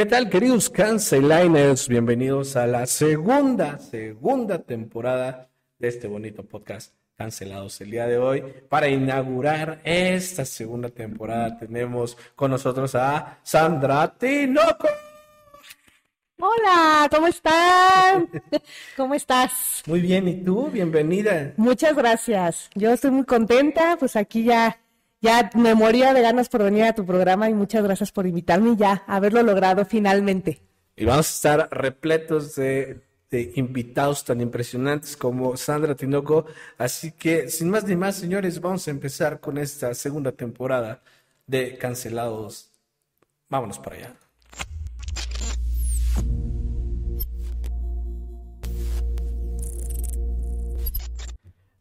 ¿Qué tal, queridos Canceliners? Bienvenidos a la segunda, segunda temporada de este bonito podcast Cancelados. El día de hoy, para inaugurar esta segunda temporada, tenemos con nosotros a Sandra Tinoco. Hola, ¿cómo están? ¿Cómo estás? Muy bien, ¿y tú? Bienvenida. Muchas gracias. Yo estoy muy contenta, pues aquí ya ya me moría de ganas por venir a tu programa y muchas gracias por invitarme y ya haberlo logrado finalmente. Y vamos a estar repletos de, de invitados tan impresionantes como Sandra Tinoco. Así que, sin más ni más, señores, vamos a empezar con esta segunda temporada de Cancelados. Vámonos para allá.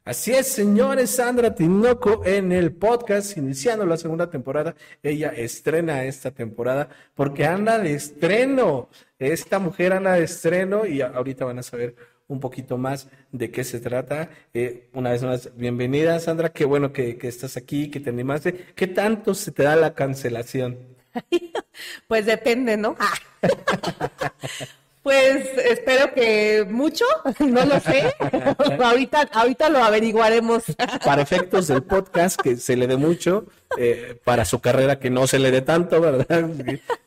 Así es, señores, Sandra Tinoco en el podcast, iniciando la segunda temporada. Ella estrena esta temporada porque anda de estreno. Esta mujer anda de estreno y ahorita van a saber un poquito más de qué se trata. Eh, una vez más, bienvenida, Sandra. Qué bueno que, que estás aquí, que te animaste. ¿Qué tanto se te da la cancelación? Pues depende, ¿no? Pues espero que mucho, no lo sé. ahorita, ahorita lo averiguaremos. Para efectos del podcast, que se le dé mucho, eh, para su carrera que no se le dé tanto, ¿verdad?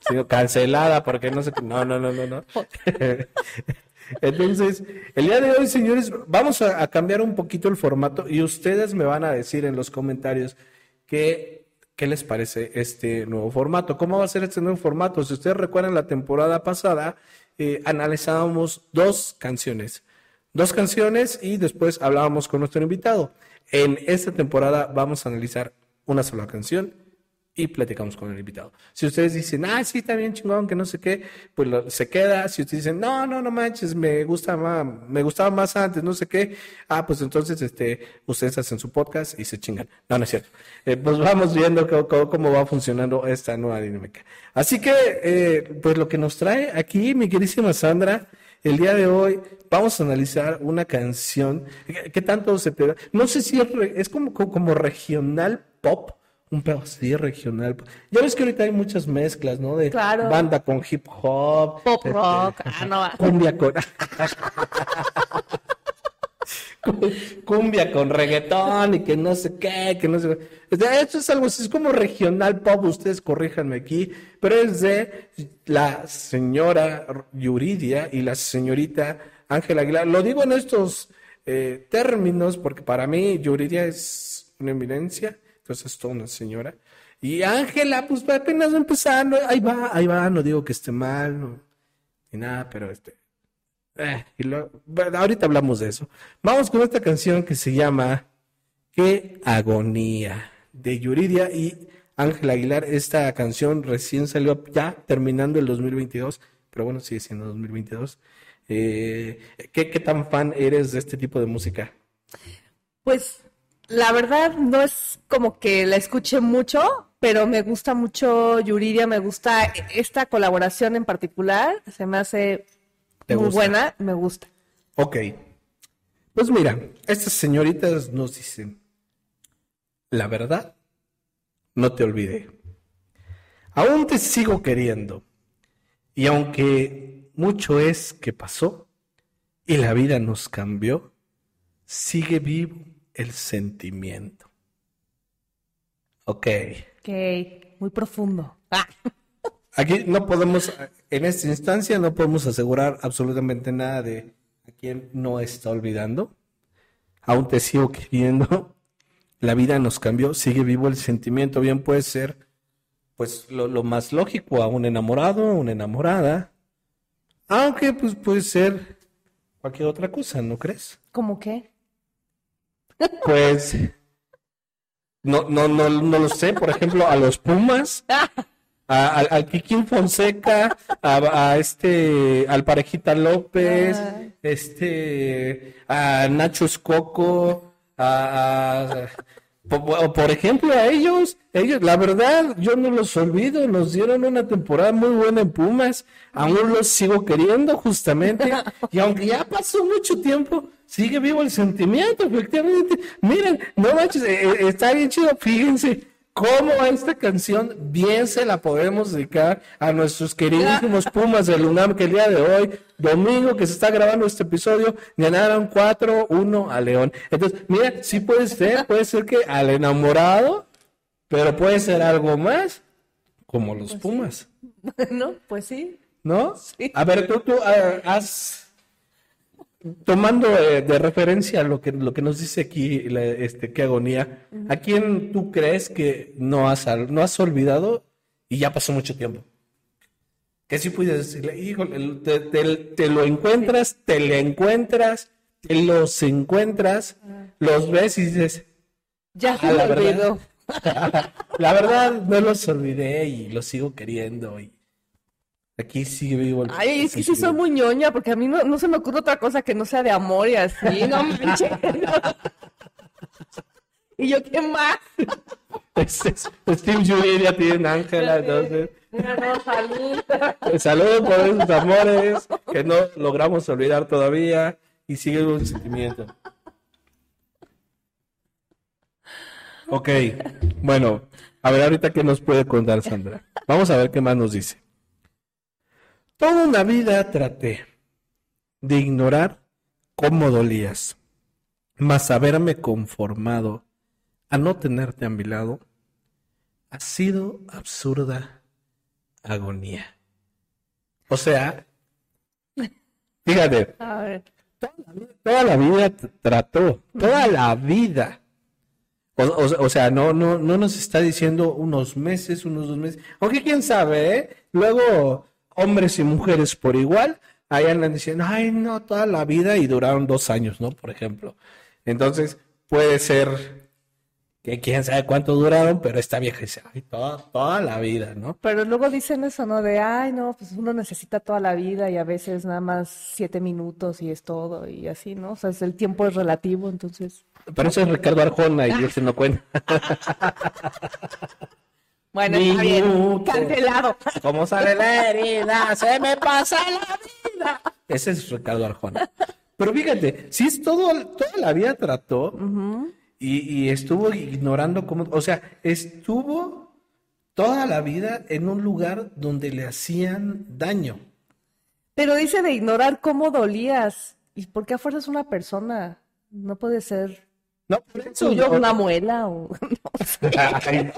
Sino cancelada, porque no sé. No, no, no, no. Entonces, el día de hoy, señores, vamos a, cambiar un poquito el formato y ustedes me van a decir en los comentarios qué, qué les parece este nuevo formato. ¿Cómo va a ser este nuevo formato? Si ustedes recuerdan la temporada pasada, eh, analizábamos dos canciones. Dos canciones y después hablábamos con nuestro invitado. En esta temporada vamos a analizar una sola canción y platicamos con el invitado. Si ustedes dicen, ah, sí, está bien chingón, que no sé qué, pues se queda. Si ustedes dicen, no, no, no manches, me gusta más, me gustaba más antes, no sé qué, ah, pues entonces, este, ustedes hacen su podcast y se chingan. No, no es cierto. Eh, pues vamos viendo cómo, cómo, va funcionando esta nueva dinámica. Así que, eh, pues lo que nos trae aquí, mi queridísima Sandra, el día de hoy vamos a analizar una canción. ¿Qué tanto se te da? No sé si es, es como, como regional pop un pedo así regional. Ya ves que ahorita hay muchas mezclas, ¿no? De claro. banda con hip hop, pop rock, este, ah, no. cumbia con cumbia con reggaetón y que no sé qué, que no sé qué. Esto es algo así, es como regional pop, ustedes corríjanme aquí, pero es de la señora Yuridia y la señorita Ángela Aguilar. Lo digo en estos eh, términos porque para mí Yuridia es una eminencia entonces es toda una señora. Y Ángela, pues apenas empezando, ahí va, ahí va, no digo que esté mal, no, ni nada, pero este. Eh, y lo, ahorita hablamos de eso. Vamos con esta canción que se llama Qué agonía de Yuridia y Ángela Aguilar. Esta canción recién salió ya terminando el 2022, pero bueno, sigue siendo 2022. Eh, ¿qué, ¿Qué tan fan eres de este tipo de música? Pues la verdad no es como que la escuche mucho, pero me gusta mucho Yuridia, me gusta esta colaboración en particular, se me hace muy buena, me gusta. Ok. Pues mira, estas señoritas nos dicen, la verdad, no te olvidé. Aún te sigo queriendo. Y aunque mucho es que pasó y la vida nos cambió, sigue vivo el sentimiento. Ok. Ok, muy profundo. Ah. Aquí no podemos, en esta instancia, no podemos asegurar absolutamente nada de a quién no está olvidando. Aún te sigo queriendo. La vida nos cambió, sigue vivo el sentimiento. Bien puede ser, pues, lo, lo más lógico a un enamorado, una enamorada. Aunque, pues, puede ser cualquier otra cosa, ¿no crees? ¿Cómo qué? Pues no, no, no, no lo sé, por ejemplo, a los Pumas, a, al Kikín Fonseca, a, este, al Parejita López, este, a Nacho Escoco, a, por, por, ejemplo, a ellos, ellos, la verdad, yo no los olvido, nos dieron una temporada muy buena en Pumas, aún los sigo queriendo justamente, y aunque ya pasó mucho tiempo, sigue vivo el sentimiento, efectivamente. Miren, no manches, eh, eh, está bien chido, fíjense, cómo esta canción bien se la podemos dedicar a nuestros queridísimos Pumas del UNAM que el día de hoy, domingo que se está grabando este episodio, ganaron 4-1 a León. Entonces, mira, sí puede ser, puede ser que al enamorado, pero puede ser algo más, como los Pumas. Bueno, pues sí. ¿No? Sí. A ver, tú, tú has tomando eh, de referencia lo que, lo que nos dice aquí, la- este, qué agonía, ¿a quién tú crees que no has, no has olvidado y ya pasó mucho tiempo? Que sí puedes decirle, híjole, te, te- te lo encuentras, te le encuentras, te los encuentras, los ves y dices, Ya se Ah, la verdad. olvidó. la verdad no los olvidé y los sigo queriendo y aquí sigue vivo el Ay, es que sí soy muy ñoña, porque a mí no, no se me ocurre otra cosa que no sea de amor y así, no manches. Y yo, ¿qué más? Es- es- Steve Yuridia tiene Ángela, entonces... Mira, no, salud. Saludos por esos amores que no logramos olvidar todavía y sigue un sentimiento. Ok, bueno, a ver ahorita qué nos puede contar Sandra. Vamos a ver qué más nos dice. Toda una vida traté de ignorar cómo dolías, mas haberme conformado a no tenerte a mi lado ha sido absurda agonía. O sea, fíjate, toda la vida, toda la vida trató, toda la vida. O, o- o sea, no, no, no nos está diciendo unos meses, unos dos meses. Aunque quién sabe, ¿eh? Luego, hombres y mujeres por igual, ahí andan diciendo, ay, no, toda la vida y duraron dos años, ¿no? Por ejemplo. Entonces, puede ser que quién sabe cuánto duraron, pero esta vieja dice, ay, toda, toda la vida, ¿no? Pero luego dicen eso, ¿no? De, ay, no, pues uno necesita toda la vida y a veces nada más siete minutos y es todo y así, ¿no? O sea, es- el tiempo es relativo, entonces. Pero eso es Ricardo Arjona y ese no cuenta. Bueno, está bien. Cancelado. ¿Cómo sale la herida? Se me pasa la vida. Ese es Ricardo Arjona. Pero fíjate, si es todo, toda la vida trató y, y estuvo ignorando cómo, o sea, estuvo toda la vida en un lugar donde le hacían daño. Pero dice de ignorar cómo dolías. ¿Y por qué a fuerzas una persona? No puede ser No, por eso tuyo no- una muela o... Ay,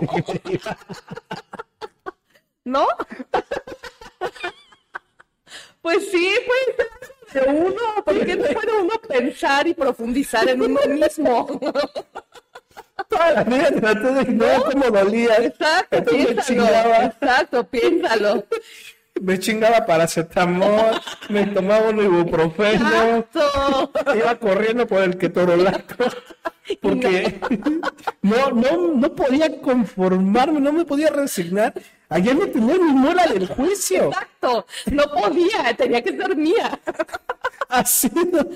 ¿No? Pues sí, puede ser de uno. ¿Por qué no puede uno pensar y profundizar en uno mismo? toda la vida trató de ignorar cómo dolía. Exacto, piénsalo. Exacto, piénsalo. Me chingaba paracetamol, me tomaba un ibuprofeno, iba corriendo por el ketorolaco, porque no, no, no podía conformarme, no me podía resignar. Allá no tenía mi muela del juicio. Exacto. No podía, tenía que ser mía. Ha sido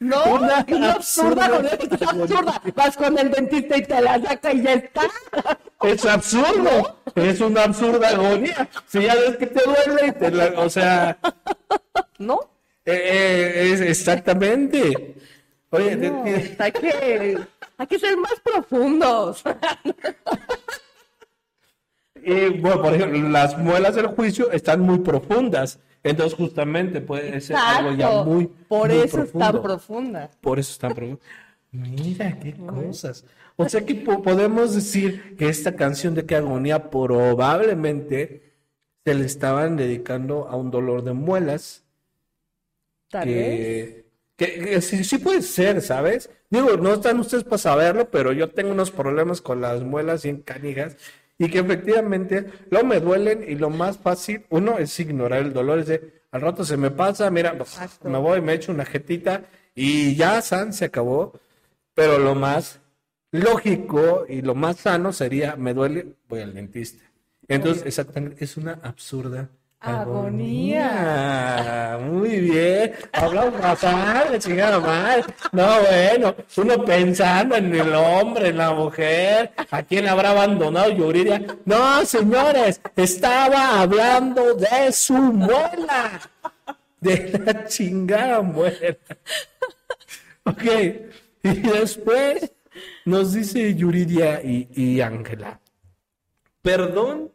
No, Una absurda, absurda es absurda. Vas con el dentista y te la saca y ya está. es absurdo, es una absurda agonía. Si ya ves que te duele, y te la- o sea, ¿No? eh, eh, es exactamente. Oye, te- No, te- hay que, hay que ser más profundos. Y bueno, por ejemplo, las muelas del juicio están muy profundas. Entonces, justamente puede ser algo ya muy. Por muy eso es tan profunda. Por eso es tan profundo. Mira qué cosas. O sea que po- podemos decir que esta canción de qué agonía probablemente se le estaban dedicando a un dolor de muelas. Tal vez. que, que, que sí, sí puede ser, ¿sabes? Digo, no están ustedes para saberlo, pero yo tengo unos problemas con las muelas bien canijas y que efectivamente luego me duelen y lo más fácil, uno es ignorar el dolor, es de, al rato se me pasa, mira, pues, me voy, me echo una jetita y ya, san, se acabó, pero lo más lógico y lo más sano sería, me duele, voy al dentista. Entonces, exactamente, es una absurda Agonía. Muy bien. Hablamos bastante, chingada madre. No, bueno, uno pensando en el hombre, en la mujer, a quién habrá abandonado Yuridia. No, señores, estaba hablando de su muela. De la chingada muela. Ok. Y después nos dice Yuridia y Ángela. Perdón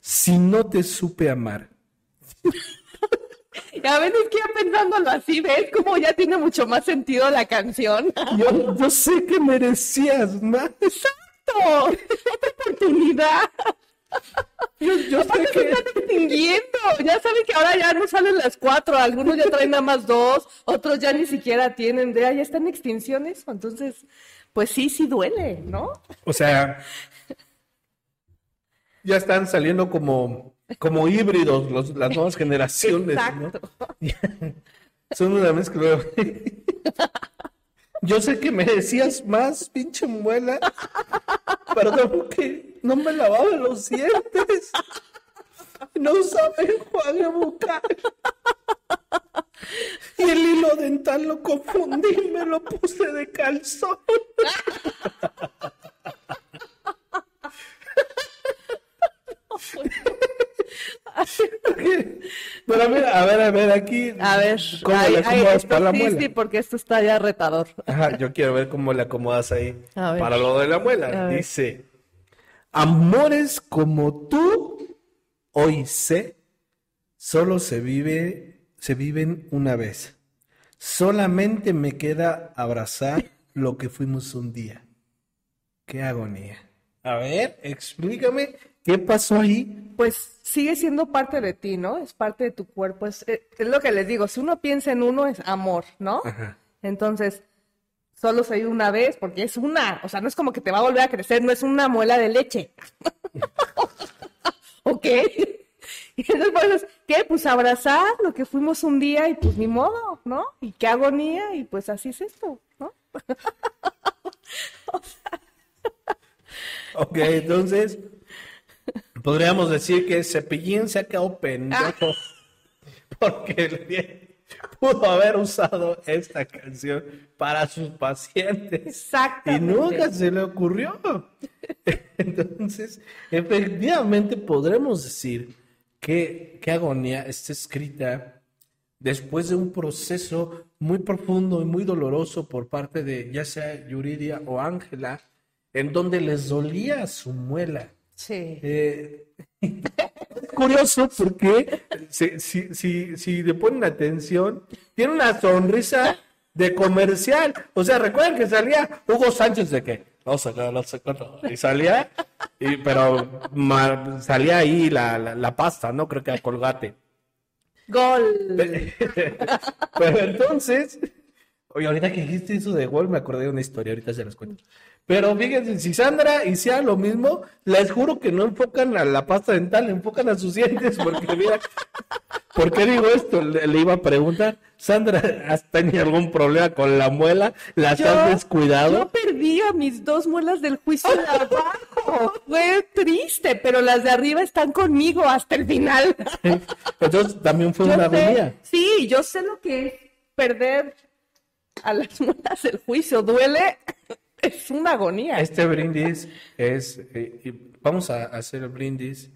si no te supe amar. Y a veces que pensándolo así, ¿ves? Como ya tiene mucho más sentido la canción. Yo, yo sé que merecías más. ¡Exacto! ¡Otra oportunidad! Yo, yo sé Aparte se que... están extinguiendo. Ya saben que ahora ya no salen las cuatro. Algunos ya traen nada más dos. Otros ya ni siquiera tienen. Ya, ya está en extinción eso. Entonces, pues sí, sí duele, ¿no? O sea, ya están saliendo como, como híbridos los- las nuevas generaciones, ¿no? Exacto. Son una mezcla. Yo sé que merecías más, pinche muela. Perdón que no me lavaba los dientes. No usaba enjuague bucal. Y el hilo dental lo confundí y me lo puse de calzón. Pero a ver, a ver, a ver, aquí. A ver, ¿Cómo ay, le ay, acomodas esto para la sí, muela? sí, porque esto está ya retador. Ajá, yo quiero ver cómo le acomodas ahí. A ver. Para lo de la muela. Dice: Amores como tú, hoy sé, solo se vive, se viven una vez. Solamente me queda abrazar lo que fuimos un día. Qué agonía. A ver, explícame qué pasó ahí. Pues sigue siendo parte de ti, ¿no? Es parte de tu cuerpo. Es, eh, es lo que les digo. Si uno piensa en uno, es amor, ¿no? Ajá. Entonces, solo se una vez porque es una. O sea, no es como que te va a volver a crecer, no es una muela de leche. ¿Ok? Y entonces, pues, ¿qué? Pues abrazar lo que fuimos un día y pues ni modo, ¿no? Y qué agonía y pues así es esto, ¿no? Ok, entonces podríamos decir que Cepillín se ha quedado pendejo porque le- pudo haber usado esta canción para sus pacientes y Exactamente. nunca se le ocurrió. Entonces, efectivamente podremos decir que, que agonía está escrita después de un proceso muy profundo y muy doloroso por parte de ya sea Yuridia o Ángela, en donde les dolía su muela. Sí. Eh, es curioso porque si, si, si, si le ponen atención, tiene una sonrisa de comercial. O sea, recuerden que salía Hugo Sánchez de que no sé qué, no sé cuánto. Y salía, y, pero ma- salía ahí la, la, la pasta, ¿no? Creo que a colgate. Gol. Pero entonces, oye, ahorita que dijiste eso de gol, me acordé de una historia, ahorita se las cuento. Pero fíjense, si Sandra hiciera lo mismo, les juro que no enfocan a la pasta dental, enfocan a sus dientes, porque mira, ¿por qué digo esto? Le, le iba a preguntar, Sandra, ¿has tenido algún problema con la muela? ¿Las Yo- has descuidado? Yo perdí a mis dos muelas del juicio de abajo. Fue triste, pero las de arriba están conmigo hasta el final. Entonces también fue Yo una agonía. sí, yo sé lo que es perder a las muelas del juicio. Duele, es una agonía. Este brindis es, eh, vamos a hacer el brindis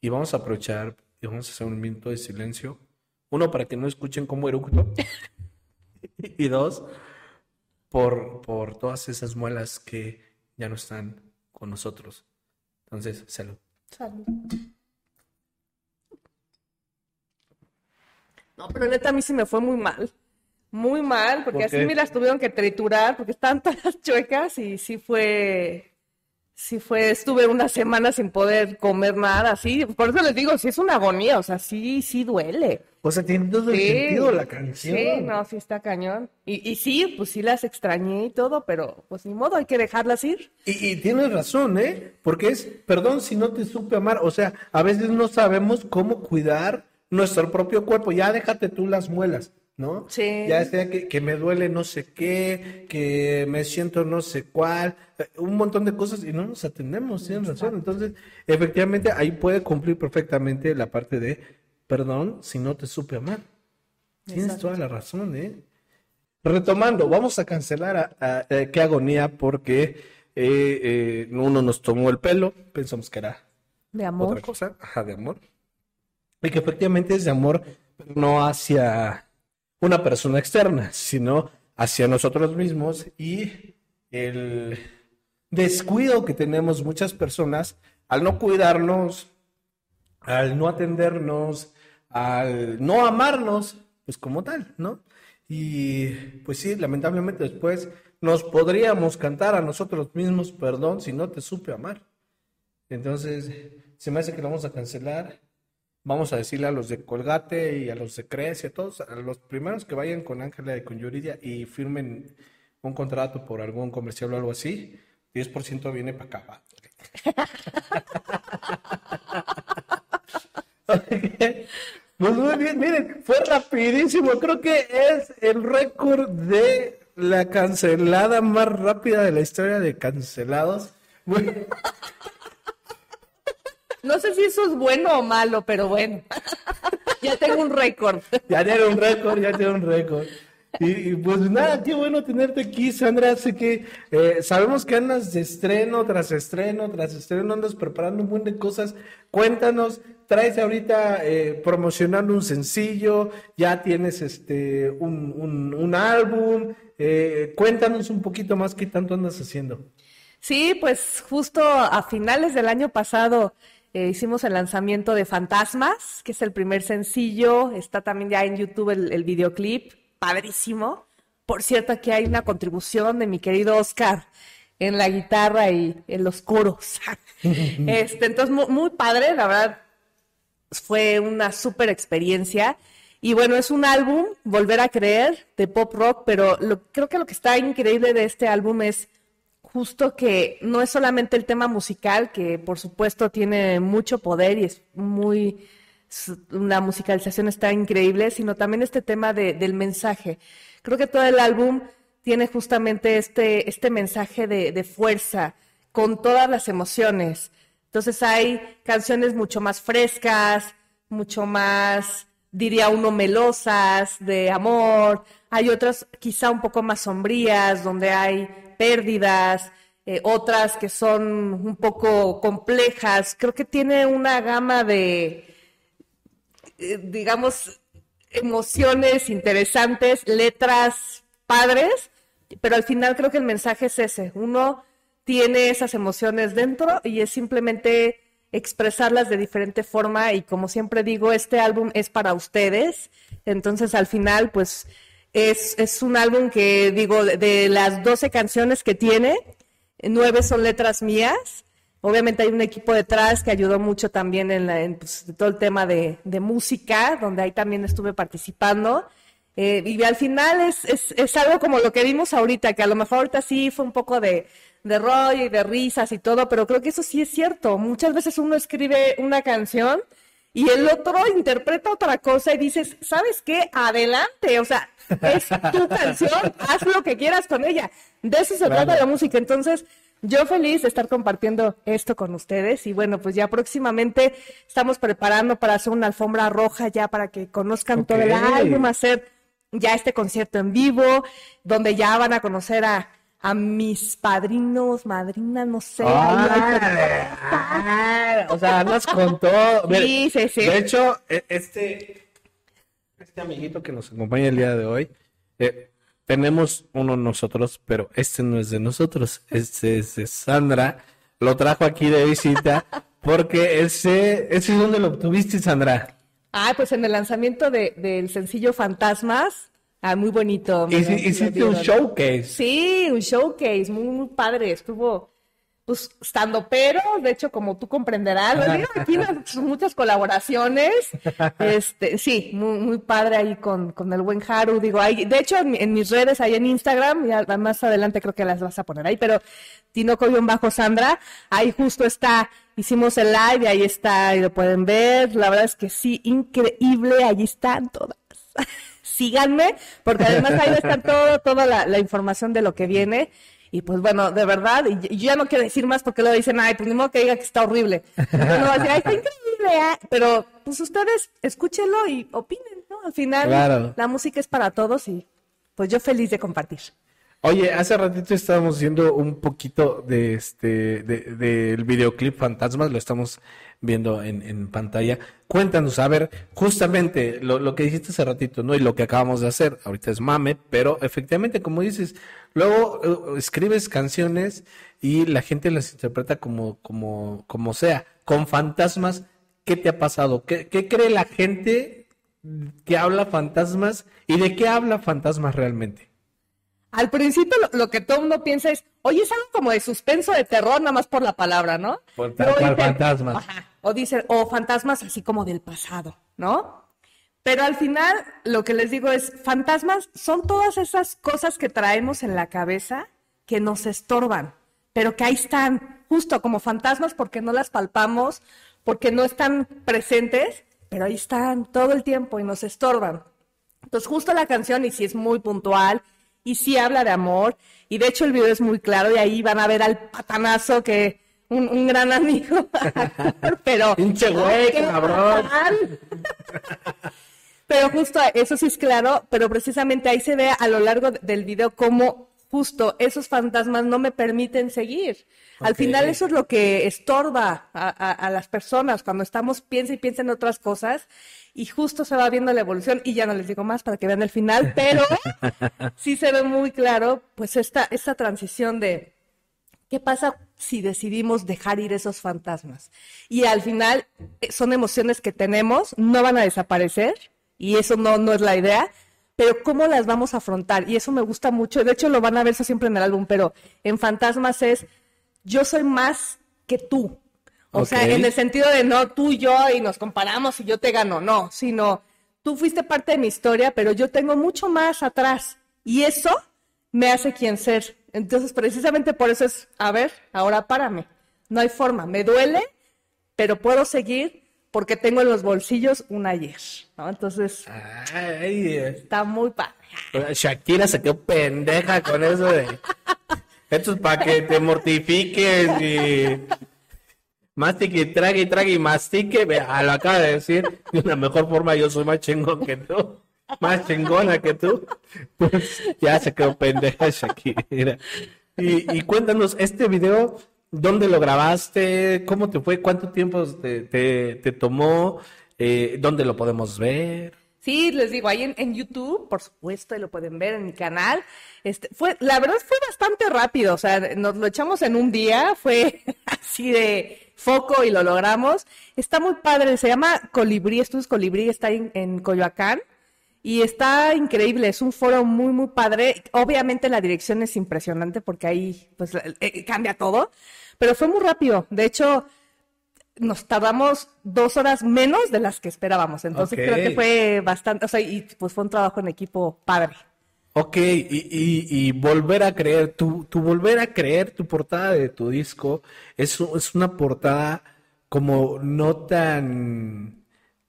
y vamos a aprovechar y vamos a hacer un minuto de silencio. Uno, para que no escuchen cómo eructo. y dos, por, por todas esas muelas que ya no están con nosotros. Entonces, salud. Salud. No, pero neta a mí sí me fue muy mal. Muy mal, porque ¿Por así me las tuvieron que triturar, porque estaban todas chuecas y sí fue, sí fue, estuve una semana sin poder comer nada, así. Por eso les digo, sí es una agonía, o sea, sí, sí duele. O sea, tiene todo el Sí, sentido la canción. Sí, no, sí está cañón. Y, y sí, pues sí las extrañé y todo, pero pues ni modo, hay que dejarlas ir. Y, y tienes razón, ¿eh? Porque es, perdón si no te supe amar, o sea, a veces no sabemos cómo cuidar nuestro propio cuerpo, ya déjate tú las muelas, ¿no? Sí. Ya sea que, que me duele no sé qué, que me siento no sé cuál, eh, un montón de cosas y no nos atendemos, tienes razón. Entonces, efectivamente, ahí puede cumplir perfectamente la parte de, perdón si no te supe amar. Tienes Exacto. toda la razón, ¿eh? Retomando, vamos a cancelar a, a- eh, qué agonía porque eh, eh, uno nos tomó el pelo, pensamos que era De amor. otra cosa, ajá, de amor. Y que efectivamente es de amor pero no hacia una persona externa, sino hacia nosotros mismos y el descuido que tenemos muchas personas al no cuidarnos, al no atendernos, al no amarnos, pues como tal, ¿no? Y pues sí, lamentablemente después nos podríamos cantar a nosotros mismos perdón si no te supe amar. Entonces, se me hace que lo vamos a cancelar. Vamos a decirle a los de Colgate y a los de Cres y a todos, a los primeros que vayan con Ángela y con Yuridia y firmen un contrato por algún comercial o algo así, 10% viene para acá. Pues muy bien, miren, fue rapidísimo. Creo que es el récord de la cancelada más rápida de la historia de cancelados. No sé si eso es bueno o malo, pero bueno. ya tengo un récord. Ya tiene un récord, ya tiene un récord. Y, pues nada, qué bueno tenerte aquí, Sandra. Sé que eh, sabemos que andas de estreno tras estreno tras estreno, andas preparando un buen de cosas. Cuéntanos, traes ahorita eh, promocionando un sencillo, ya tienes este un, un, álbum. Eh, cuéntanos un poquito más qué tanto andas haciendo. Sí, pues justo a finales del año pasado hicimos el lanzamiento de Fantasmas, que es el primer sencillo. Está también ya en YouTube el, el videoclip padrísimo. Por cierto, aquí hay una contribución de mi querido Oscar en la guitarra y en los coros. este, entonces, muy, padre, la verdad, fue una súper experiencia. Y bueno, es un álbum, Volver a Creer, de pop rock, pero lo, creo que lo que está increíble de este álbum es justo que no es solamente el tema musical, que por supuesto tiene mucho poder y es muy la musicalización está increíble, sino también este tema de, del mensaje. Creo que todo el álbum tiene justamente este, este mensaje de, de fuerza, con todas las emociones. Entonces hay canciones mucho más frescas, mucho más, diría uno, melosas, de amor. Hay otras quizá un poco más sombrías, donde hay pérdidas, eh, otras que son un poco complejas. Creo que tiene una gama de, eh, digamos, emociones interesantes, letras padres, pero al final creo que el mensaje es ese. Uno tiene esas emociones dentro y es simplemente expresarlas de diferente forma y como siempre digo, este álbum es para ustedes. Entonces al final, pues es, es un álbum que digo, de, de las 12 canciones que tiene, nueve son letras mías Obviamente hay un equipo detrás que ayudó mucho también en, pues, todo el tema de, música, donde ahí también estuve participando. Eh, y al final es, es, algo como lo que vimos ahorita, que a lo mejor ahorita sí fue un poco de, de rollo y de risas y todo, pero creo que eso sí es cierto. Muchas veces uno escribe una canción y el otro interpreta otra cosa y dices, ¿sabes qué? Adelante, o sea, es tu canción, haz lo que quieras con ella. De eso se trata la música. Entonces, yo feliz de estar compartiendo esto con ustedes y bueno, pues ya próximamente estamos preparando para hacer una alfombra roja ya para que conozcan todo el álbum, hacer ya este concierto en vivo, donde ya van a conocer a, a mis padrinos, madrinas, no sé. Ah, o sea, nos contó. Sí, sí, sí. De hecho, e, este, este amiguito que nos acompaña el día de hoy, eh, tenemos uno nosotros, pero este no es de nosotros, este es de Sandra. Lo trajo aquí de visita porque ese, ese es donde lo obtuviste, Sandra. Ah, pues en el lanzamiento de, del sencillo Fantasmas. Ah, muy bonito. Hiciste un showcase. Sí, un showcase, muy, muy padre. Estuvo, pues estando pero, de hecho, como tú comprenderás, aquí muchas colaboraciones, este, sí, muy, muy padre ahí con, con el buen Haru, digo, ahí, de hecho, en, mis redes, ahí en Instagram, ya más adelante creo que las vas a poner ahí, pero Tinoco-Bajo Sandra, ahí justo está, hicimos el live y ahí está, y lo pueden ver, la verdad es que sí, increíble, allí están todas. Síganme, porque además ahí está todo, toda la, la información de lo que viene. Y pues bueno, de verdad, y, yo ya no quiero decir más porque luego dicen, ay, pues ni modo que diga que está horrible. No, así, ay, está increíble, ¿eh? pero pues ustedes escúchenlo y opinen, ¿no? Al final, la música es para todos y pues yo feliz de compartir. Oye, hace ratito estábamos viendo un poquito de este de, del videoclip Fantasmas, lo estamos viendo en, en pantalla. Cuéntanos, a ver, justamente lo, lo, que dijiste hace ratito, ¿no? Y lo que acabamos de hacer, ahorita es mame, pero efectivamente, como dices, luego uh, escribes canciones y la gente las interpreta como, como, como sea. Con fantasmas, ¿qué te ha pasado? ¿Qué, qué cree la gente que habla fantasmas y de qué habla fantasmas realmente? Al principio lo, que todo el mundo piensa es, oye, es algo como de suspenso, de terror, nada más por la palabra, ¿no? Por tal cual fantasmas. Ajá, o dicen, o fantasmas así como del pasado, ¿no? Pero al final lo que les digo es, fantasmas son todas esas cosas que traemos en la cabeza que nos estorban, pero que ahí están, justo como fantasmas porque no las palpamos, porque no están presentes, pero ahí están todo el tiempo y nos estorban. Entonces justo la canción, y si es muy puntual, y sí habla de amor, y de hecho el video es muy claro, y ahí van a ver al patanazo que un, gran amigo, pero... ¡Pinche güey, cabrón! pero justo eso sí es claro, pero precisamente ahí se ve a lo largo del video cómo justo esos fantasmas no me permiten seguir. Al final eso es lo que estorba a, a, las personas cuando estamos piensa y piensa en otras cosas y justo se va viendo la evolución y ya no les digo más para que vean el final, pero sí se ve muy claro pues esta, esta transición de qué pasa si decidimos dejar ir esos fantasmas. Y al final eh, son emociones que tenemos, no van a desaparecer y eso no, no es la idea, pero cómo las vamos a afrontar. Y eso me gusta mucho, de hecho lo van a ver eso siempre en el álbum, pero en fantasmas es yo soy más que tú, o sea, en el sentido de no tú y yo y nos comparamos y yo te gano, no, sino tú fuiste parte de mi historia, pero yo tengo mucho más atrás y eso me hace quien ser. Entonces, precisamente por eso es, a ver, ahora párame. No hay forma, me duele, pero puedo seguir porque tengo en los bolsillos un ayer, ¿no? Entonces, está muy padre. Shakira se quedó pendeja con eso de... Esto es para que te mortifiques y mastique, trague y trague y mastique, a lo acaba de decir, de una mejor forma yo soy más chingón que tú, más chingona que tú, pues ya se quedó pendeja Shakira. Y, y cuéntanos, este video, ¿dónde lo grabaste? ¿Cómo te fue? ¿Cuánto tiempo te, te, tomó? Eh, ¿Dónde lo podemos ver? Sí, les digo, ahí en, en, YouTube, por supuesto, y lo pueden ver en mi canal. Este, fue, la verdad fue bastante rápido, o sea, nos lo echamos en un día, fue así de, foco y lo logramos. Está muy padre, se llama Colibrí, Estudios Colibrí, está en, Coyoacán y está increíble, es un foro muy, muy padre. Obviamente la dirección es impresionante porque ahí pues eh, cambia todo, pero fue muy rápido. De hecho, nos tardamos dos horas menos de las que esperábamos, entonces creo que fue bastante, o sea, y pues fue un trabajo en equipo padre. Ok, y, y, volver a creer, tu, tu, volver a creer, tu portada de tu disco es, es una portada como no tan,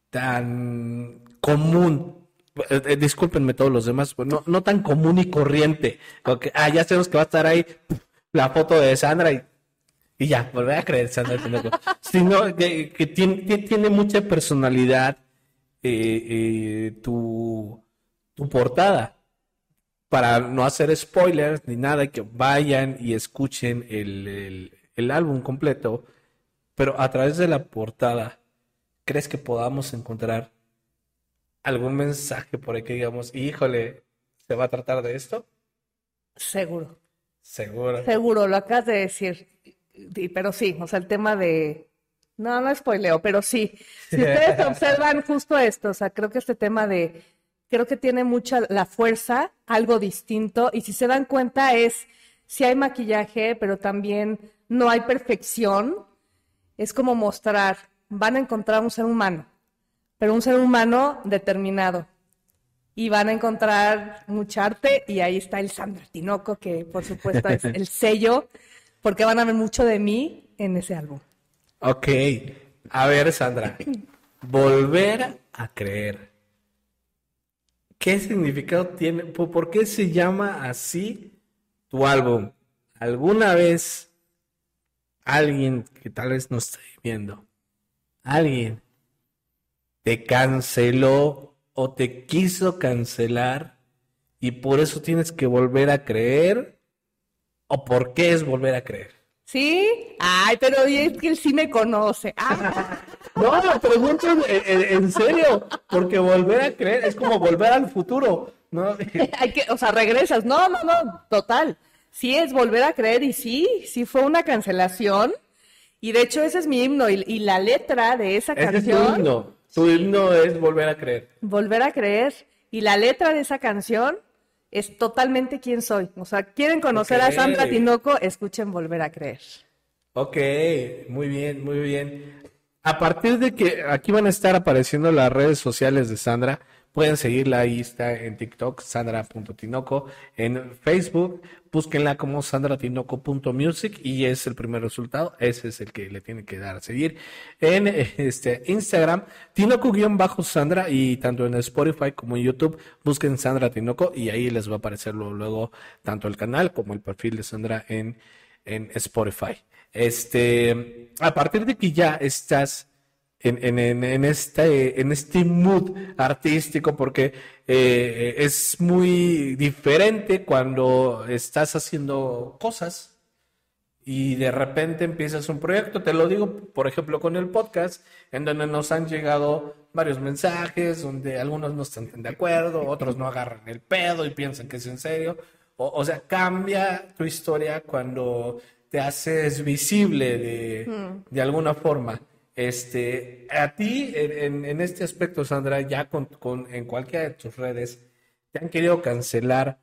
tan común. Eh, eh, discúlpenme todos los demás, pues, no, no tan común y corriente. ah, ya sabemos que va a estar ahí la foto de Sandra y, y ya, volver a creer Sandra. sino que, que tiene, tiene, mucha personalidad eh, tu, tu portada para no hacer spoilers ni nada, que vayan y escuchen el, álbum completo, pero a través de la portada, ¿crees que podamos encontrar algún mensaje por ahí que digamos, híjole, ¿se va a tratar de esto? Seguro. Seguro. Seguro, lo acabas de decir. Pero sí, o sea, el tema de... No, no spoileo, pero sí. Si ustedes observan justo esto, o sea, creo que este tema de creo que tiene mucha la fuerza, algo distinto, y si se dan cuenta es, si hay maquillaje, pero también no hay perfección, es como mostrar, van a encontrar un ser humano, pero un ser humano determinado. Y van a encontrar mucha arte y ahí está el Sandra Tinoco, que por supuesto es el sello, porque van a ver mucho de mí en ese álbum. Ok, a ver Sandra, volver a creer. ¿Qué significado tiene? ¿Por qué se llama así tu álbum? ¿Alguna vez alguien que tal vez no esté viendo, alguien te canceló o te quiso cancelar y por eso tienes que volver a creer? ¿O por qué es volver a creer? ¿Sí? Ay, pero es que él sí me conoce. Ah. No, pregunto en, serio, porque volver a creer es como volver al futuro, ¿no? Hay que, o sea, regresas. No, no, no, total. Sí es volver a creer y sí, sí fue una cancelación. Y de hecho ese es mi himno y, y la letra de esa Ese canción. es tu himno. Tu himno es volver a creer. Volver a creer. Y la letra de esa canción es totalmente quién soy. O sea, quieren conocer a Sandra Tinoco, escuchen Volver a creer. Ok, muy bien, muy bien. A partir de que aquí van a estar apareciendo las redes sociales de Sandra, pueden seguirla, ahí está en TikTok, sandra.tinoco, en Facebook, búsquenla como sandratinoco.music y es el primer resultado, ese es el que le tiene que dar a seguir. En este Instagram, tinoco-sandra y tanto en Spotify como en YouTube, busquen Sandra Tinoco y ahí les va a aparecer luego, luego tanto el canal como el perfil de Sandra en, en Spotify. Este, a partir de que ya estás en, en, en, este, en este mood artístico, porque eh, es muy diferente cuando estás haciendo cosas y de repente empiezas un proyecto. Te lo digo, por ejemplo, con el podcast, en donde nos han llegado varios mensajes, donde algunos no están de acuerdo, otros no agarran el pedo y piensan que es en serio. O, o sea, cambia tu historia cuando te haces visible de, de alguna forma. Este, a ti, en, en- este aspecto, Sandra, ya con, con- en cualquiera de tus redes, te han querido cancelar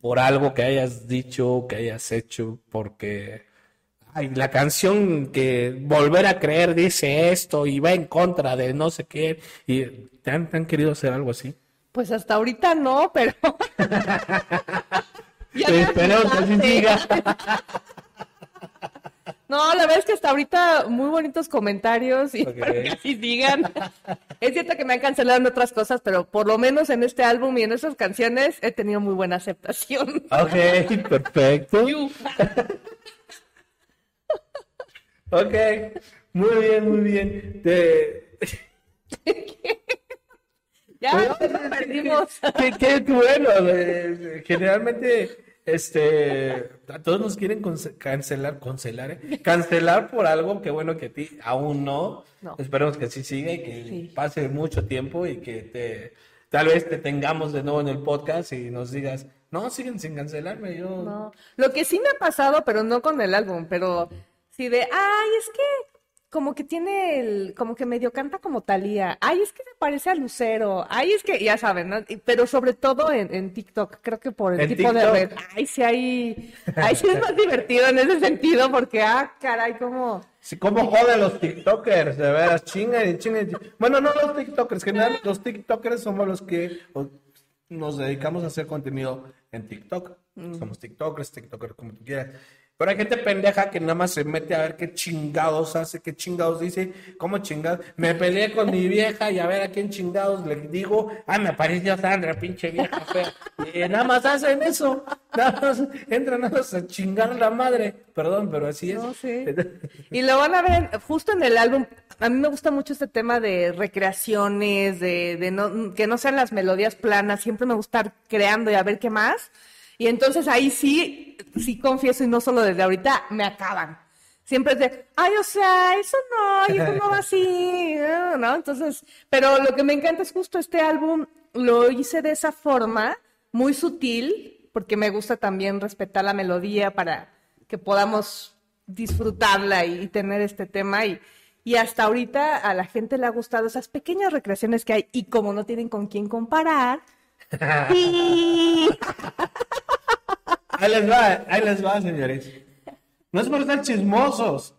por algo que hayas dicho, que hayas hecho, porque ay, la canción que Volver a Creer dice esto y va en contra de no sé qué, y te han, te han querido hacer algo así. Pues hasta ahorita no, pero. Ya me Esperemos que así siga. No, la verdad es que hasta ahorita muy bonitos comentarios y Ok. espero que así sigan. Es cierto que me han cancelado en otras cosas, pero por lo menos en este álbum y en estas canciones he tenido muy buena aceptación. Ok, perfecto. Ok, muy bien, muy bien. Te- Ya nos perdimos. Qué, qué- qué bueno. eh, generalmente, este, a todos nos quieren cancelar, cancelar, ¿eh? cancelar por algo que bueno que a ti aún no. No. Esperemos que sí siga y que Sí. pase mucho tiempo y que te, tal vez te tengamos de nuevo en el podcast y nos digas, no, siguen sin cancelarme, yo. No. Lo que sí me ha pasado, pero no con el álbum, pero sí de, ay, es que como que tiene el, como que medio canta como Talía, ay, es que se parece a Lucero, ay, es que, ya saben, ¿no? Pero sobre todo en, en TikTok, creo que por el ¿En tipo de red, ay, sí hay, ay, sí es más divertido en ese sentido, porque, ah, caray, como, Sí, ¿Cómo joden los TikTokers? De veras, chingan y chingan. Bueno, no los TikTokers, generalmente los TikTokers somos los que nos dedicamos a hacer contenido en TikTok. Somos TikTokers, TikTokers, como tú quieras. Pero hay gente pendeja que nada más se mete a ver qué chingados hace, qué chingados dice, cómo chingados. Me peleé con mi vieja y a ver a quién chingados le digo, ah, me pareció Sandra, pinche vieja fea. Y nada más hacen eso. Nada más entran a chingar la madre. Perdón, pero así es. No, sí. Y lo van a ver justo en el álbum. A mí me gusta mucho este tema de recreaciones, de, de no, que no sean las melodías planas. Siempre me gusta estar creando y a ver qué más. Y entonces ahí sí, sí confieso, y no solo desde ahorita, me acaban. Siempre es de, ay, o sea, eso no, y eso no va así, ¿no? Entonces, pero lo que me encanta es justo este álbum, lo hice de esa forma, muy sutil, porque me gusta también respetar la melodía para que podamos disfrutarla y, y tener este tema. Y, y hasta ahorita a la gente le ha gustado esas pequeñas recreaciones que hay, y como no tienen con quién comparar, sí. Ahí les va, ahí les va, señores. No es por estar chismosos,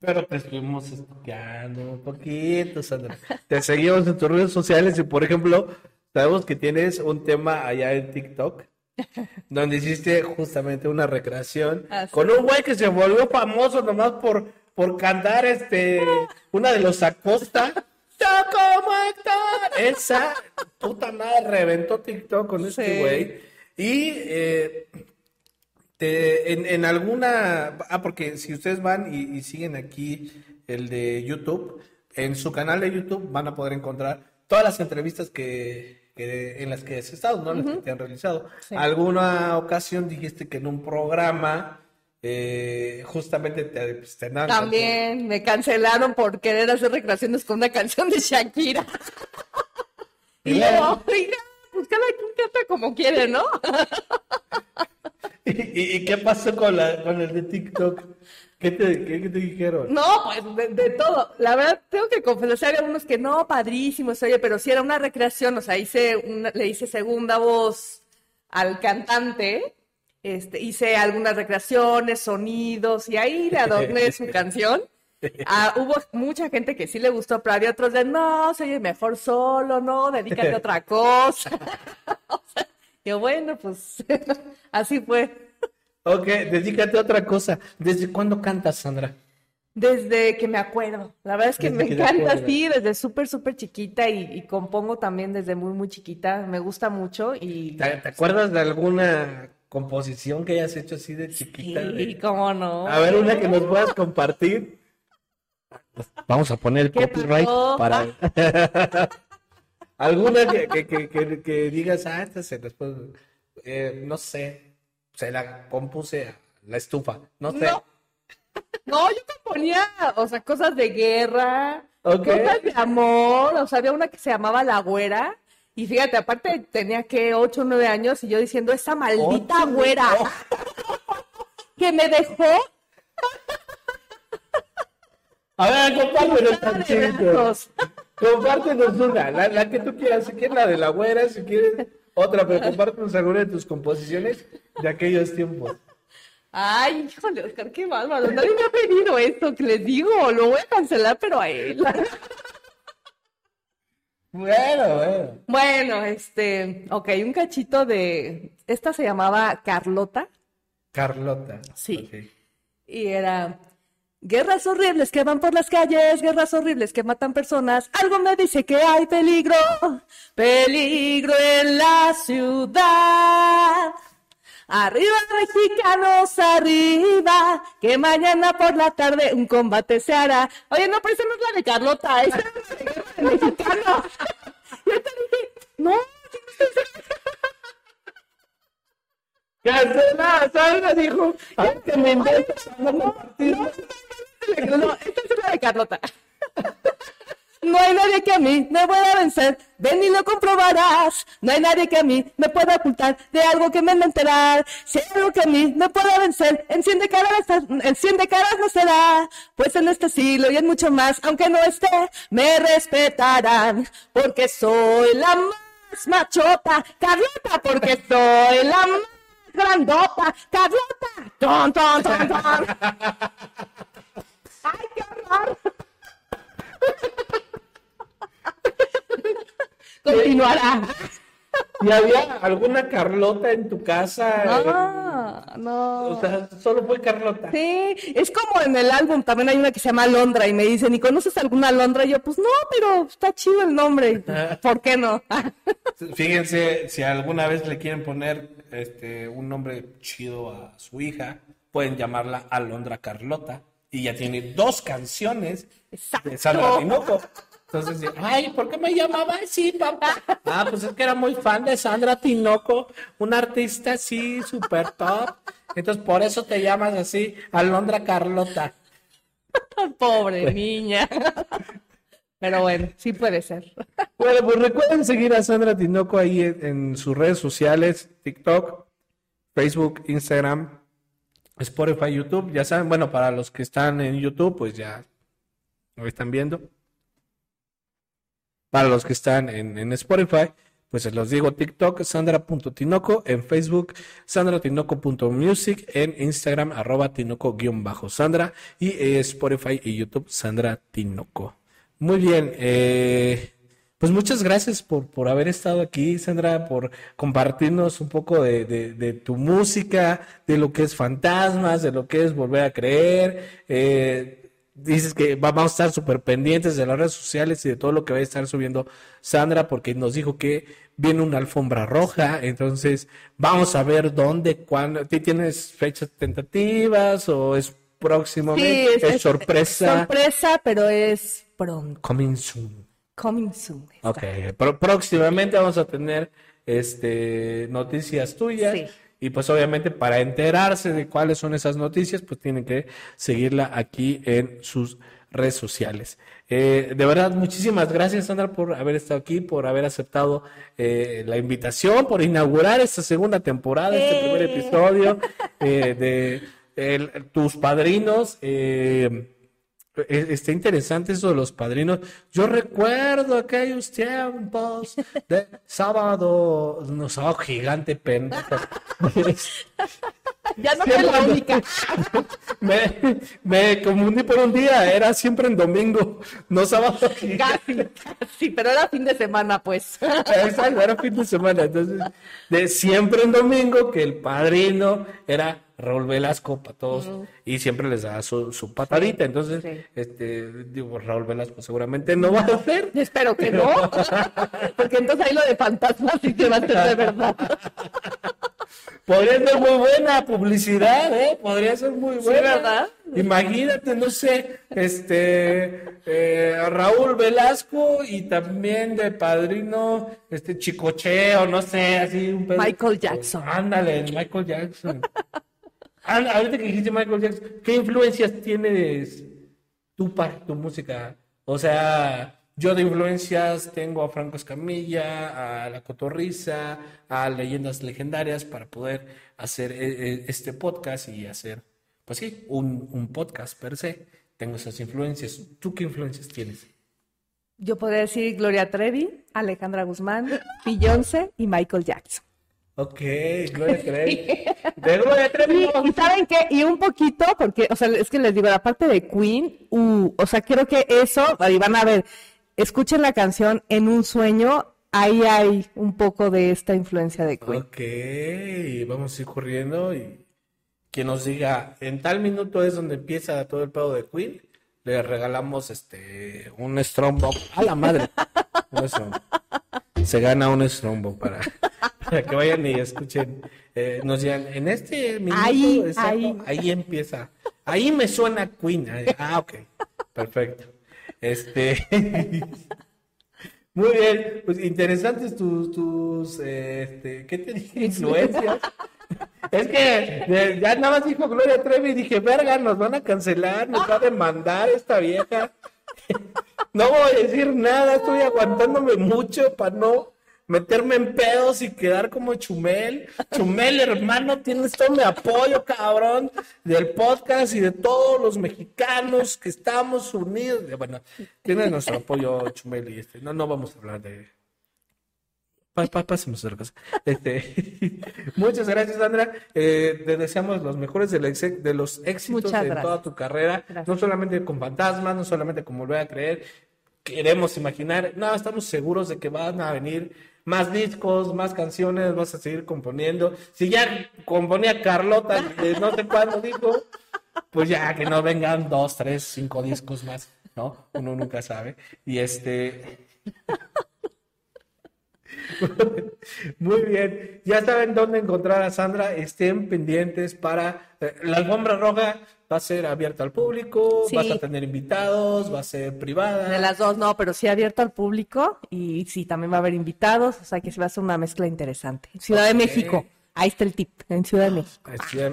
pero te estuvimos estudiando un poquito, Sandra. Te seguimos en tus redes sociales y, por ejemplo, sabemos que tienes un tema allá en TikTok donde hiciste justamente una recreación Así con un güey que se volvió famoso nomás por, por cantar este una de los Acosta. Como. Esa puta madre reventó TikTok con este Sí. güey. Y eh, te- en, en alguna. Ah, porque si ustedes van y, y siguen aquí el de YouTube, en su canal de YouTube van a poder encontrar todas las entrevistas que que en las que has estado, ¿no? Las que te han realizado. Sí. Alguna ocasión dijiste que en un programa eh, justamente te, pues, te También me cancelaron por querer hacer recreaciones con una canción de Shakira. y luego, oiga, pues cada quien canta como quiere, ¿no? ¿Y, y qué pasó con, la, con el de TikTok? ¿Qué te, qué, qué te dijeron? No, pues de, de todo. La verdad, tengo que confesar, había unos que no, padrísimos, oye, pero sí era una recreación, o sea, hice una- le hice segunda voz al cantante, este, hice algunas recreaciones, sonidos, y ahí le adorné su canción. Ah, hubo mucha gente que sí le gustó, pero había otros de, no, se oye mejor solo, no, dedícate a otra cosa. O sea, yo, bueno, pues así fue. Ok, dedícate a otra cosa. ¿Desde cuándo cantas, Sandra? Desde que me acuerdo. La verdad es que Desde me que encanta, sí, desde súper, súper chiquita y, y compongo también desde muy, muy chiquita. Me gusta mucho y... ¿Te, te acuerdas de alguna composición que hayas hecho así de chiquita? Sí, de- cómo no. A ver, una que nos puedas compartir. Vamos a poner el ¿Qué copyright pasó? para. alguna que, que, que, que- que digas, ah, esta se después. eh, no sé, se la compuse a la estufa. No sé. No. No, yo componía, o sea, cosas de guerra, Ok. cosas de amor, o sea, había una que se llamaba La Güera, y fíjate, aparte tenía que 8 o 9 años, y yo diciendo, esa maldita Ocho, güera que me dejó A ver, compártenos tantito. Compártenos una, la, la que tú quieras, si quieres la de la güera, si quieres otra, pero compártenos alguna de tus composiciones de aquellos tiempos. Ay, híjole, Oscar, qué bárbaro. Nadie me ha pedido esto que les digo. Lo voy a cancelar, pero a él. Bueno, bueno. Bueno, este, ok, un cachito de. Esta se llamaba Carlota Carlota. Sí. Y era. Guerras horribles que van por las calles, guerras horribles que matan personas. Algo me dice que hay peligro, peligro en la ciudad. Arriba mexicanos, arriba, que mañana por la tarde un combate se hará. Oye, no, pero esa no es la de Carlota, esa es la de mexicano. Yo te dije, no, yo no estoy Cancela, Sandra dijo, que me compartir. No, esta es la de Carlota. No hay nadie que a mí me pueda vencer, ven y lo comprobarás. No hay nadie que a mí me pueda ocultar de algo que me han de enterar. Si algo que a mí me pueda vencer, en cien de caras, de caras no será. Pues en este siglo y en mucho más, aunque no esté, me respetarán. Porque soy la más machota, Carlota, porque soy la más grandota, Carlota. Ton, ton, ton, ton. ¡Ay, qué horror! Continuará. ¿Y había alguna Carlota en tu casa? No, no. O sea, solo fue Carlota. Sí, es como en el álbum, también hay una que se llama Alondra y me dicen, ¿y conoces alguna Alondra? Y yo, pues no, pero está chido el nombre. ¿Por qué no? Fíjense, si alguna vez le quieren poner este un nombre chido a su hija, pueden llamarla Alondra Carlota. Y ya tiene dos canciones Exacto. de Tinoco. Entonces, ay, ¿por qué me llamaba así, papá? Ah, pues es que era muy fan de Sandra Tinoco, una artista así, super top. Entonces, por eso te llamas así, Alondra Carlota. Pobre niña. Pero bueno, sí puede ser. Bueno, pues recuerden seguir a Sandra Tinoco ahí en, en sus redes sociales, TikTok, Facebook, Instagram, Spotify, YouTube. Ya saben, bueno, para los que están en YouTube, pues ya lo están viendo. Para los que están en, Spotify, pues se los digo, TikTok, Sandra.tinoco, en Facebook, sandratinoco.music, en Instagram, arroba tinoco-sandra, y eh, Spotify y YouTube, Sandra Tinoco. Muy bien, eh, pues muchas gracias por, por haber estado aquí, Sandra, por compartirnos un poco de, de- de tu música, de lo que es fantasmas, de lo que es volver a creer. eh, dices que va- vamos a estar súper pendientes de las redes sociales y de todo lo que va a estar subiendo Sandra, porque nos dijo que viene una alfombra roja, entonces vamos a ver dónde, cuándo. ¿Ti- ¿Tienes fechas tentativas o es próximamente? es, sorpresa. Sorpresa, pero es pronto. Coming soon. Coming soon. está. Ok, pero próximamente vamos a tener este noticias tuyas. Sí. Y pues obviamente para enterarse de cuáles son esas noticias, pues tienen que seguirla aquí en sus redes sociales. Eh, de verdad, muchísimas gracias Sandra por haber estado aquí, por haber aceptado eh, la invitación, por inaugurar esta segunda temporada, este primer ¡Eh! episodio eh, de el- tus padrinos. eh, Está interesante eso de los padrinos. Yo recuerdo aquellos tiempos de sábado, no sábado gigante, pendejo. Ya no soy la única. Me, me confundí por un día, era siempre en domingo, no sábado. Casi, casi, pero era fin de semana, pues. Exacto, era fin de semana. Entonces, de siempre en domingo, que el padrino era Raúl Velasco para todos y siempre les daba su, su patadita. Entonces, sí. este, digo, Raúl Velasco seguramente no va a hacer. Espero que no. Porque entonces ahí lo de fantasmas sí se va a hacer de verdad. Podría ser muy buena publicidad, ¿eh? Podría ser muy buena. ¿verdad? Imagínate, no sé, este, eh, Raúl Velasco y también de padrino, este, Chicocheo, no sé, así un pedo. Michael Jackson. Ándale, Michael Jackson. Ahorita que dijiste Michael Jackson, ¿qué influencias tienes tú para tu música? O sea, yo de influencias tengo a Franco Escamilla, a La Cotorrisa, a Leyendas Legendarias para poder hacer eh, eh, este podcast y hacer, pues sí, un, un podcast per se. Tengo esas influencias. ¿Tú qué influencias tienes? Yo podría decir Gloria Trevi, Alejandra Guzmán, Beyoncé y Michael Jackson. Ok, Gloria Trevi. De Gloria Trevi. Y saben qué, y un poquito, porque, o sea, es que les digo, la parte de Queen, uh, o sea, creo que eso, ahí van a ver, escuchen la canción En un sueño, ahí hay un poco de esta influencia de Queen. Ok, vamos a ir corriendo y quien nos diga, en tal minuto es donde empieza todo el pedo de Queen, le regalamos este un Strongbox a la madre. Strongbox. Se gana un Strongbox para, para que vayan y escuchen. eh, nos digan, en este minuto Ahí, exacto, ahí. ahí empieza. Ahí me suena Queen. Ah, ok, perfecto. Este. Muy bien, pues interesantes tus, tus, eh, este, ¿qué te dije? Influencias. Es que ya nada más dijo Gloria Trevi y dije, verga, nos van a cancelar, nos va a demandar esta vieja. No voy a decir nada, estoy aguantándome mucho para no meterme en pedos y quedar como Chumel. Chumel, hermano, tienes todo mi apoyo, cabrón, del podcast y de todos los mexicanos que estamos unidos. Bueno, tienes nuestro apoyo, Chumel, y este, no, no vamos a hablar de... Pa, pa- pasemos a otra cosa. Este, muchas gracias, Sandra. Eh, te deseamos los mejores de, la ex- de los éxitos en gracias. toda tu carrera, Gracias. no solamente con fantasmas, no solamente con volver a creer, queremos imaginar, no, estamos seguros de que van a venir más discos, más canciones, vas a seguir componiendo. Si ya componía Carlota, de no sé cuándo dijo, pues ya que no vengan dos, tres, cinco discos más, ¿no? Uno nunca sabe. Y este. Muy bien, ya saben dónde encontrar a Sandra, estén pendientes para eh, la alfombra roja va a ser abierta al público, Sí. vas a tener invitados, va a ser privada. De las dos, no, pero sí abierto al público y sí, también va a haber invitados, o sea que se va a hacer una mezcla interesante. Ciudad de México, ahí está el tip, en Ciudad de México.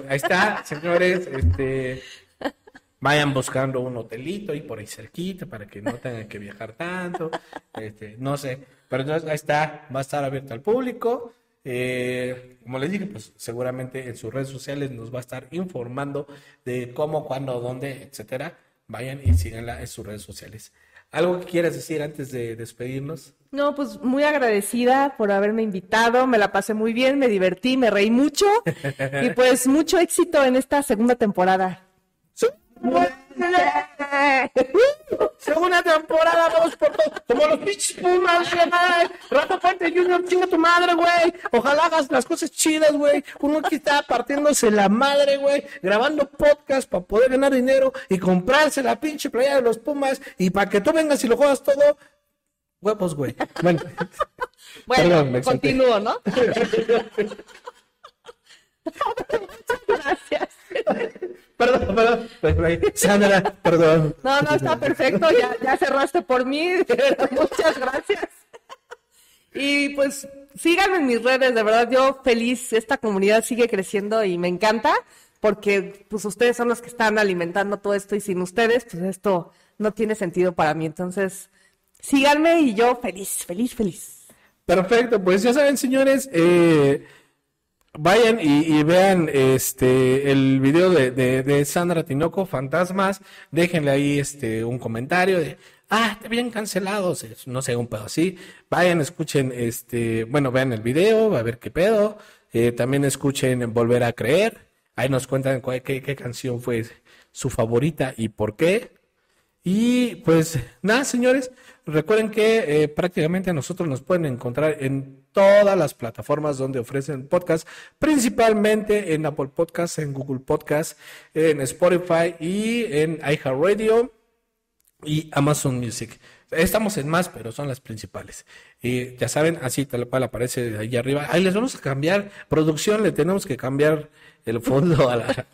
Ahí está, señores, este vayan buscando un hotelito ahí por ahí cerquita para que no tengan que viajar tanto, este, no sé, pero entonces ahí está, va a estar abierto al público. Eh, como les dije, pues seguramente en sus redes sociales nos va a estar informando de cómo, cuándo, dónde, etcétera. Vayan y síganla en sus redes sociales. ¿Algo que quieras decir antes de despedirnos? No, pues muy agradecida por haberme invitado, me la pasé muy bien, me divertí, me reí mucho y pues mucho éxito en esta segunda temporada. Segunda temporada, vamos por todo. Como los pinches Pumas, güey. Rafa Puente Junior, chinga tu madre, güey. Ojalá hagas las cosas chidas, güey. Uno aquí está partiéndose la madre, güey. Grabando podcast para poder ganar dinero y comprarse la pinche playa de los Pumas. Y para que tú vengas y lo juegas todo. Huevos, güey. Bueno. Bueno, Perdón, me exalté. continúo, ¿no? Gracias. Perdón, perdón, perdón. Sandra, perdón. No, no, está perfecto, ya, ya cerraste por mí, muchas gracias. Y pues síganme en mis redes, de verdad, yo feliz, esta comunidad sigue creciendo y me encanta, porque pues ustedes son los que están alimentando todo esto y sin ustedes, pues esto no tiene sentido para mí. Entonces, síganme y yo feliz, feliz, feliz. Perfecto, pues ya saben, señores, eh, vayan y, y vean este el video de, de, Sandra Tinoco, Fantasmas, déjenle ahí este un comentario de ah, te habían cancelado, no sé, un pedo así. Vayan, escuchen, este, bueno, vean el video, a ver qué pedo. Eh, también escuchen Volver a Creer. Ahí nos cuentan cuál, qué, qué canción fue su favorita y por qué. Y pues nada, señores, recuerden que eh, prácticamente nosotros nos pueden encontrar en todas las plataformas donde ofrecen podcast, principalmente en Apple Podcast, en Google Podcast, en Spotify y en iHeartRadio y Amazon Music. Estamos en más, pero son las principales. Y ya saben, así tal cual aparece ahí arriba. Ahí les vamos a cambiar. Producción, le tenemos que cambiar el fondo a, la-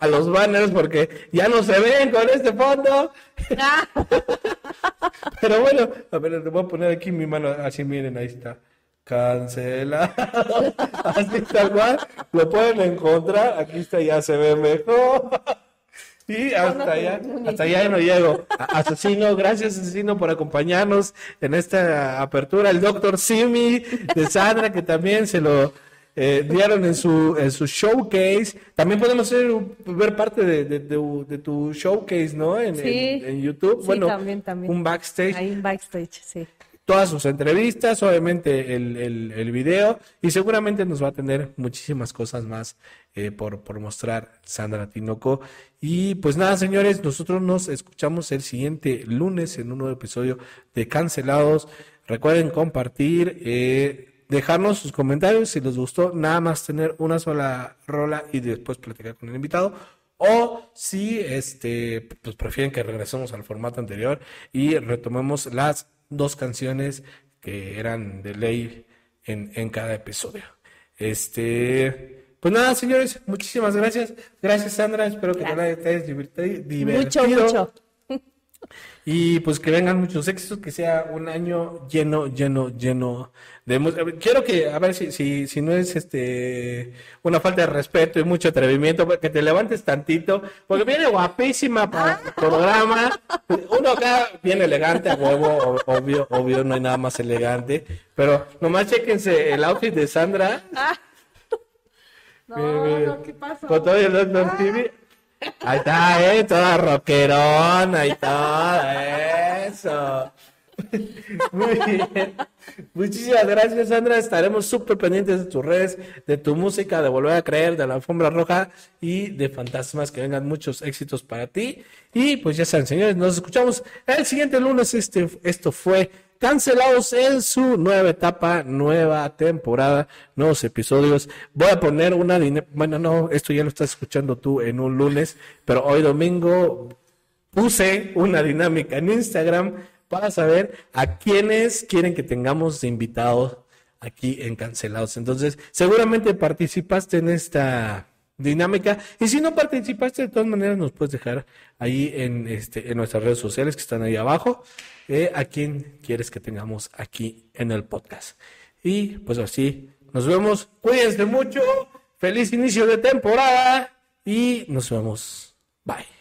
a los banners porque ya no se ven con este fondo. Pero bueno, a ver, le voy a poner aquí mi mano. Así miren, ahí está. Cancelado. Así tal cual. Lo pueden encontrar. Aquí está, ya se ve mejor. Y hasta allá, hasta allá no llego. Asesino, gracias Asesino por acompañarnos en esta apertura. El doctor Simi de Sandra, que también se lo eh, dieron en su, en su showcase. También podemos un- ver parte de, de- de- de tu showcase, ¿no? En, Sí. en- en YouTube. Sí, bueno, también, también. un backstage Ahí en backstage, sí. todas sus entrevistas, obviamente el, el, el video y seguramente nos va a tener muchísimas cosas más eh, por, por mostrar Sandra Tinoco. Y pues nada, señores, nosotros nos escuchamos el siguiente lunes en un nuevo episodio de Cancelados. Recuerden compartir, eh, dejarnos sus comentarios si les gustó, nada más tener una sola rola y después platicar con el invitado. O si este, pues prefieren que regresemos al formato anterior y retomemos las dos canciones que eran de ley en, en cada episodio. Este, pues nada, señores, muchísimas gracias. Gracias, Sandra. Espero que la te hayas diverti- divertido. Mucho, mucho. Y pues que vengan muchos éxitos, que sea un año lleno, lleno, lleno de música. Quiero que, a ver si, si, si no es este una falta de respeto y mucho atrevimiento, que te levantes tantito, porque viene guapísima para el programa. Uno acá viene elegante, a huevo, obvio, obvio, no hay nada más elegante. Pero nomás chéquense el outfit de Sandra. No, miren. no, ¿qué pasó? Con todo el Doctor TV. Ahí está, eh, toda rockerona y todo eso. Muy bien. Muchísimas gracias, Sandra. Estaremos súper pendientes de tus redes, de tu música, de Volver a Creer, de la Alfombra Roja y de Fantasmas. Que vengan muchos éxitos para ti. Y pues ya saben, señores, nos escuchamos el siguiente lunes. Este, esto fue Cancelados en su nueva etapa, nueva temporada, nuevos episodios. Voy a poner una. Bueno, no, esto ya lo estás escuchando tú en un lunes, pero hoy domingo puse una dinámica en Instagram para saber a quiénes quieren que tengamos invitados aquí en Cancelados. Entonces, seguramente participaste en esta dinámica y si no participaste, de todas maneras nos puedes dejar ahí en este en nuestras redes sociales que están ahí abajo eh, a quién quieres que tengamos aquí en el podcast. Y pues así, nos vemos. Cuídense mucho. Feliz inicio de temporada y nos vemos. Bye.